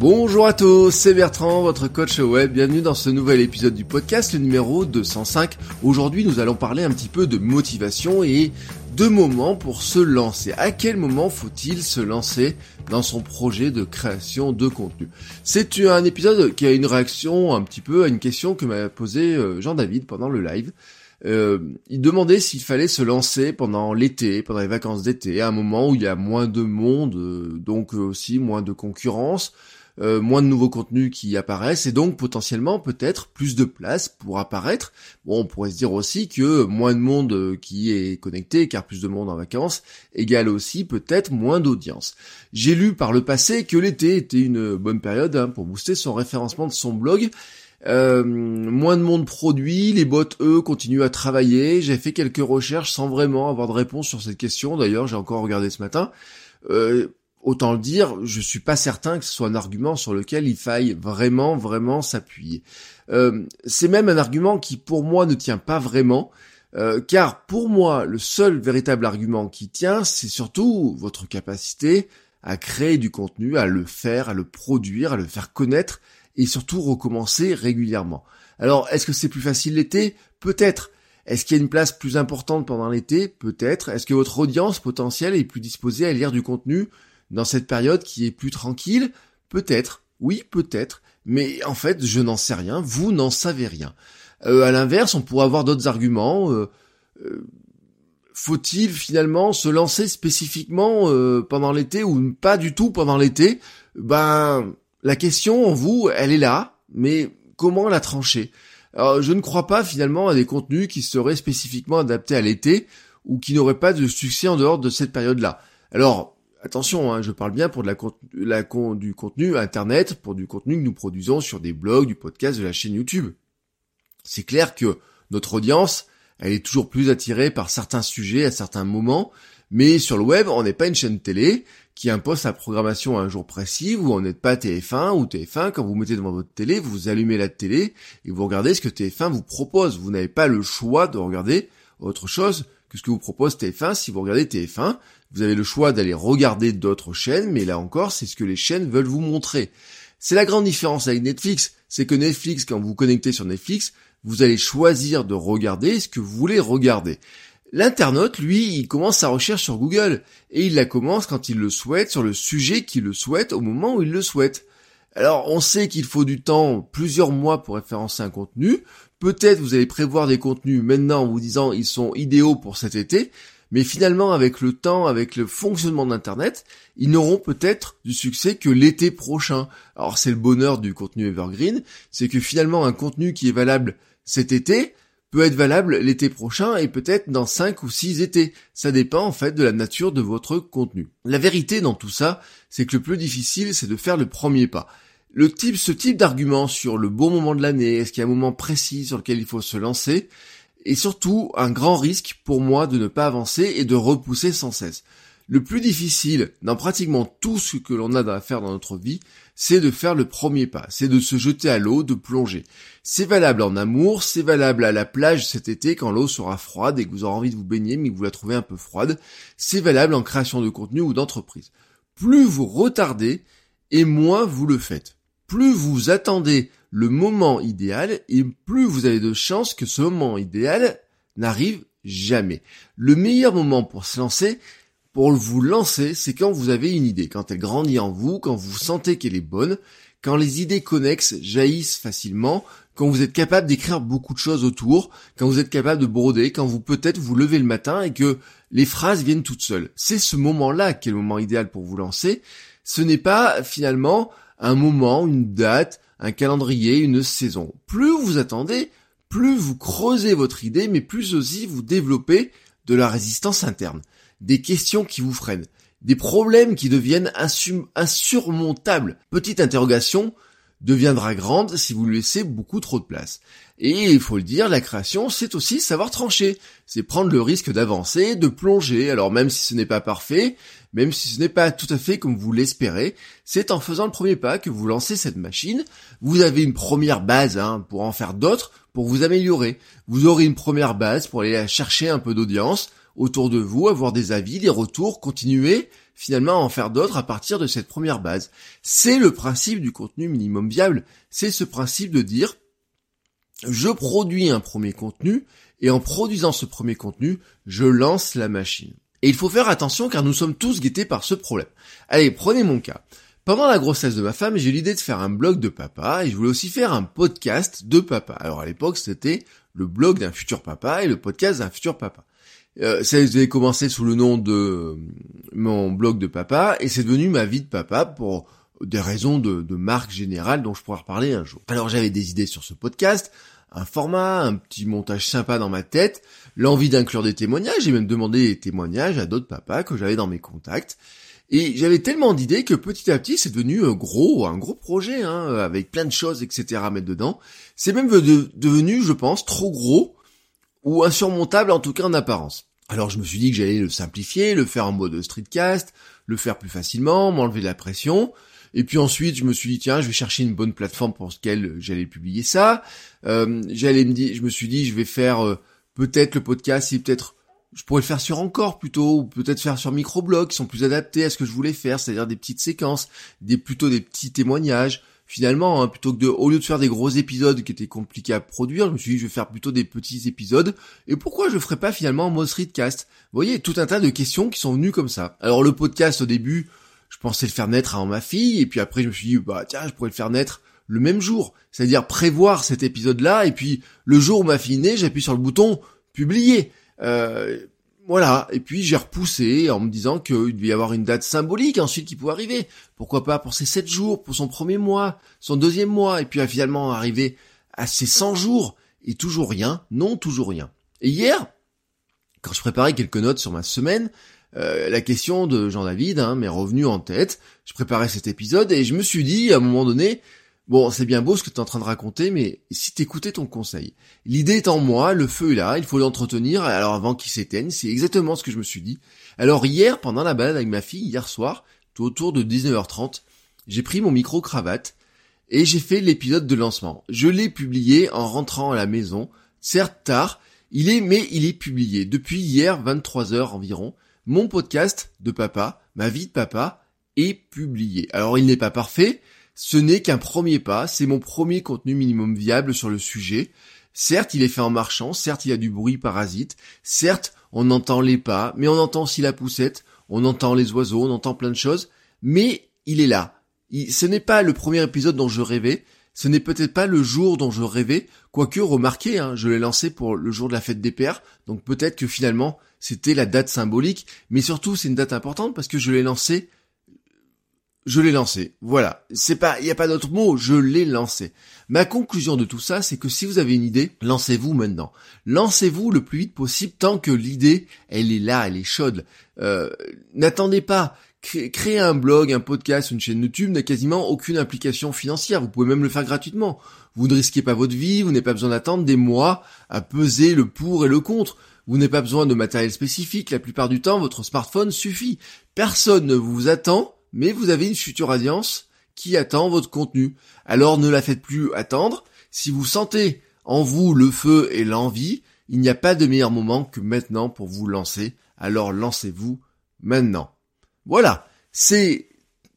Bonjour à tous, c'est Bertrand, votre coach web. Bienvenue dans ce nouvel épisode du podcast, le numéro 205. Aujourd'hui, nous allons parler un petit peu de motivation et de moments pour se lancer. À quel moment faut-il se lancer dans son projet de création de contenu? C'est un épisode qui a une réaction un petit peu à une question que m'a posée euh, Jean-David pendant le live. Euh, il demandait s'il fallait se lancer pendant l'été, pendant les vacances d'été, à un moment où il y a moins de monde, euh, donc aussi moins de concurrence, euh, moins de nouveaux contenus qui apparaissent et donc potentiellement peut-être plus de place pour apparaître. Bon, on pourrait se dire aussi que moins de monde euh, qui est connecté, car plus de monde en vacances, égale aussi peut-être moins d'audience. J'ai lu par le passé que l'été était une bonne période hein, pour booster son référencement de son blog. Euh, moins de monde produit, les bots eux continuent à travailler. J'ai fait quelques recherches sans vraiment avoir de réponse sur cette question. D'ailleurs, j'ai encore regardé ce matin. Euh, autant le dire, je suis pas certain que ce soit un argument sur lequel il faille vraiment, vraiment s'appuyer. Euh, c'est même un argument qui, pour moi, ne tient pas vraiment, euh, car pour moi, le seul véritable argument qui tient, c'est surtout votre capacité à créer du contenu, à le faire, à le produire, à le faire connaître, et surtout recommencer régulièrement. Alors, est-ce que c'est plus facile l'été? Peut-être. Est-ce qu'il y a une place plus importante pendant l'été? Peut-être. Est-ce que votre audience potentielle est plus disposée à lire du contenu dans cette période qui est plus tranquille Peut-être, oui, peut-être, mais en fait, je n'en sais rien, vous n'en savez rien. Euh, à l'inverse, on pourrait avoir d'autres arguments. Euh, euh, faut-il finalement se lancer spécifiquement pendant l'été ou pas du tout pendant l'été? Ben, la question en vous, elle est là, mais comment la trancher? Alors, je ne crois pas finalement à des contenus qui seraient spécifiquement adaptés à l'été ou qui n'auraient pas de succès en dehors de cette période-là. Alors, Attention, hein, je parle bien pour de du contenu internet, pour du contenu que nous produisons sur des blogs, du podcast, de la chaîne YouTube. C'est clair que notre audience, elle est toujours plus attirée par certains sujets à certains moments, mais sur le web, on n'est pas une chaîne télé qui impose sa programmation à un jour précis, vous on n'êtes pas TF1 ou TF1, quand vous mettez devant votre télé, vous allumez la télé et vous regardez ce que TF1 vous propose. Vous n'avez pas le choix de regarder autre chose que ce que vous propose TF1. Si vous regardez TF1, vous avez le choix d'aller regarder d'autres chaînes, mais là encore, c'est ce que les chaînes veulent vous montrer. C'est la grande différence avec Netflix, c'est que Netflix, quand vous vous connectez sur Netflix, vous allez choisir de regarder ce que vous voulez regarder. L'internaute, lui, il commence sa recherche sur Google, et il la commence quand il le souhaite, sur le sujet qu'il le souhaite, au moment où il le souhaite. Alors, on sait qu'il faut du temps, plusieurs mois pour référencer un contenu. Peut-être vous allez prévoir des contenus maintenant en vous disant ils sont idéaux pour cet été, mais finalement avec le temps, avec le fonctionnement d'Internet, ils n'auront peut-être du succès que l'été prochain. Alors c'est le bonheur du contenu evergreen, c'est que finalement un contenu qui est valable cet été peut être valable l'été prochain et peut-être dans 5 ou 6 étés. Ça dépend en fait de la nature de votre contenu. La vérité dans tout ça, c'est que le plus difficile, c'est de faire le premier pas. Le type, ce type d'argument sur le bon moment de l'année, est-ce qu'il y a un moment précis sur lequel il faut se lancer, et surtout un grand risque pour moi de ne pas avancer et de repousser sans cesse. Le plus difficile dans pratiquement tout ce que l'on a à faire dans notre vie, c'est de faire le premier pas, c'est de se jeter à l'eau, de plonger. C'est valable en amour, c'est valable à la plage cet été quand l'eau sera froide et que vous aurez envie de vous baigner mais que vous la trouvez un peu froide. C'est valable en création de contenu ou d'entreprise. Plus vous retardez et moins vous le faites. Plus vous attendez le moment idéal et plus vous avez de chances que ce moment idéal n'arrive jamais. Le meilleur moment pour se lancer, pour vous lancer, c'est quand vous avez une idée, quand elle grandit en vous, quand vous sentez qu'elle est bonne, quand les idées connexes jaillissent facilement, quand vous êtes capable d'écrire beaucoup de choses autour, quand vous êtes capable de broder, quand vous peut-être vous levez le matin et que les phrases viennent toutes seules. C'est ce moment-là qui est le moment idéal pour vous lancer. Ce n'est pas finalement un moment, une date, un calendrier, une saison. Plus vous attendez, plus vous creusez votre idée, mais plus aussi vous développez de la résistance interne, des questions qui vous freinent. des problèmes qui deviennent insurmontables. Petite interrogation deviendra grande si vous laissez beaucoup trop de place. Et il faut le dire, la création, c'est aussi savoir trancher. C'est prendre le risque d'avancer, de plonger. Alors même si ce n'est pas parfait, même si ce n'est pas tout à fait comme vous l'espérez, c'est en faisant le premier pas que vous lancez cette machine. Vous avez une première base hein, pour en faire d'autres, pour vous améliorer. Vous aurez une première base pour aller chercher un peu d'audience autour de vous, avoir des avis, des retours, continuer finalement à en faire d'autres à partir de cette première base. C'est le principe du contenu minimum viable. C'est ce principe de dire je produis un premier contenu et en produisant ce premier contenu, je lance la machine. Et il faut faire attention car nous sommes tous guettés par ce problème. Allez, prenez mon cas. Pendant la grossesse de ma femme, j'ai eu l'idée de faire un blog de papa et je voulais aussi faire un podcast de papa. Alors à l'époque, c'était le blog d'un futur papa et le podcast d'un futur papa. Euh, ça a commencé sous le nom de euh, mon blog de papa et c'est devenu ma vie de papa pour des raisons de, de marque générale dont je pourrais reparler un jour. Alors j'avais des idées sur ce podcast, un format, un petit montage sympa dans ma tête, l'envie d'inclure des témoignages, j'ai même demandé des témoignages à d'autres papas que j'avais dans mes contacts. Et j'avais tellement d'idées que petit à petit c'est devenu un gros, un gros projet, hein, avec plein de choses, etc. à mettre dedans. C'est même devenu, je pense, trop gros ou insurmontable en tout cas en apparence. Alors je me suis dit que j'allais le simplifier, le faire en mode streetcast, le faire plus facilement, m'enlever de la pression. Et puis ensuite, je me suis dit tiens, je vais chercher une bonne plateforme pour laquelle j'allais publier ça. Euh, j'allais me dire, je me suis dit je vais faire euh, peut-être le podcast, et peut-être je pourrais le faire sur encore plutôt, ou peut-être faire sur microblog qui sont plus adaptés à ce que je voulais faire, c'est-à-dire des petites séquences, des plutôt des petits témoignages, finalement, hein, plutôt que de, au lieu de faire des gros épisodes qui étaient compliqués à produire, je me suis dit, je vais faire plutôt des petits épisodes. Et pourquoi je ferais pas finalement en mode streetcast? Vous voyez, tout un tas de questions qui sont venues comme ça. Alors le podcast, au début, je pensais le faire naître avant ma fille, et puis après je me suis dit, bah tiens, je pourrais le faire naître le même jour. C'est-à-dire prévoir cet épisode-là, et puis le jour où ma fille naît, j'appuie sur le bouton publier. Euh, voilà, et puis j'ai repoussé en me disant qu'il devait y avoir une date symbolique ensuite qui pouvait arriver. Pourquoi pas pour ses 7 jours, pour son premier mois, son deuxième mois, et puis finalement arriver à ses 100 jours, et toujours rien, non, toujours rien. Et hier, quand je préparais quelques notes sur ma semaine, euh, la question de Jean-David hein, m'est revenue en tête. Je préparais cet épisode et je me suis dit à un moment donné, Bon, c'est bien beau ce que tu es en train de raconter, mais si t'écoutais ton conseil? L'idée est en moi, le feu est là, il faut l'entretenir, alors avant qu'il s'éteigne, c'est exactement ce que je me suis dit. Alors hier, pendant la balade avec ma fille, hier soir, tout autour de 19h30, j'ai pris mon micro-cravate, et j'ai fait l'épisode de lancement. Je l'ai publié en rentrant à la maison, certes tard, il est, mais il est publié. Depuis hier, 23h environ, mon podcast de papa, ma vie de papa, est publié. Alors il n'est pas parfait, ce n'est qu'un premier pas, c'est mon premier contenu minimum viable sur le sujet. Certes, il est fait en marchant, certes, il y a du bruit parasite, certes, on entend les pas, mais on entend aussi la poussette, on entend les oiseaux, on entend plein de choses, mais il est là. ce n'est pas le premier épisode dont je rêvais, ce n'est peut-être pas le jour dont je rêvais, quoique remarquez, hein, je l'ai lancé pour le jour de la fête des pères, donc peut-être que finalement c'était la date symbolique, mais surtout c'est une date importante parce que je l'ai lancé je l'ai lancé. Voilà. C'est pas, il n'y a pas d'autre mot. Je l'ai lancé. Ma conclusion de tout ça, c'est que si vous avez une idée, lancez-vous maintenant. Lancez-vous le plus vite possible tant que l'idée, elle est là, elle est chaude. Euh, n'attendez pas. Créer un blog, un podcast, une chaîne YouTube n'a quasiment aucune implication financière. Vous pouvez même le faire gratuitement. Vous ne risquez pas votre vie, vous n'avez pas besoin d'attendre des mois à peser le pour et le contre. Vous n'avez pas besoin de matériel spécifique. La plupart du temps, votre smartphone suffit. Personne ne vous attend mais vous avez une future audience qui attend votre contenu. Alors ne la faites plus attendre. Si vous sentez en vous le feu et l'envie, il n'y a pas de meilleur moment que maintenant pour vous lancer. Alors lancez-vous maintenant. Voilà, c'est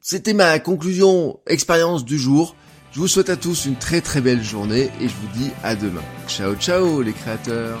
c'était ma conclusion expérience du jour. Je vous souhaite à tous une très très belle journée et je vous dis à demain. Ciao ciao les créateurs.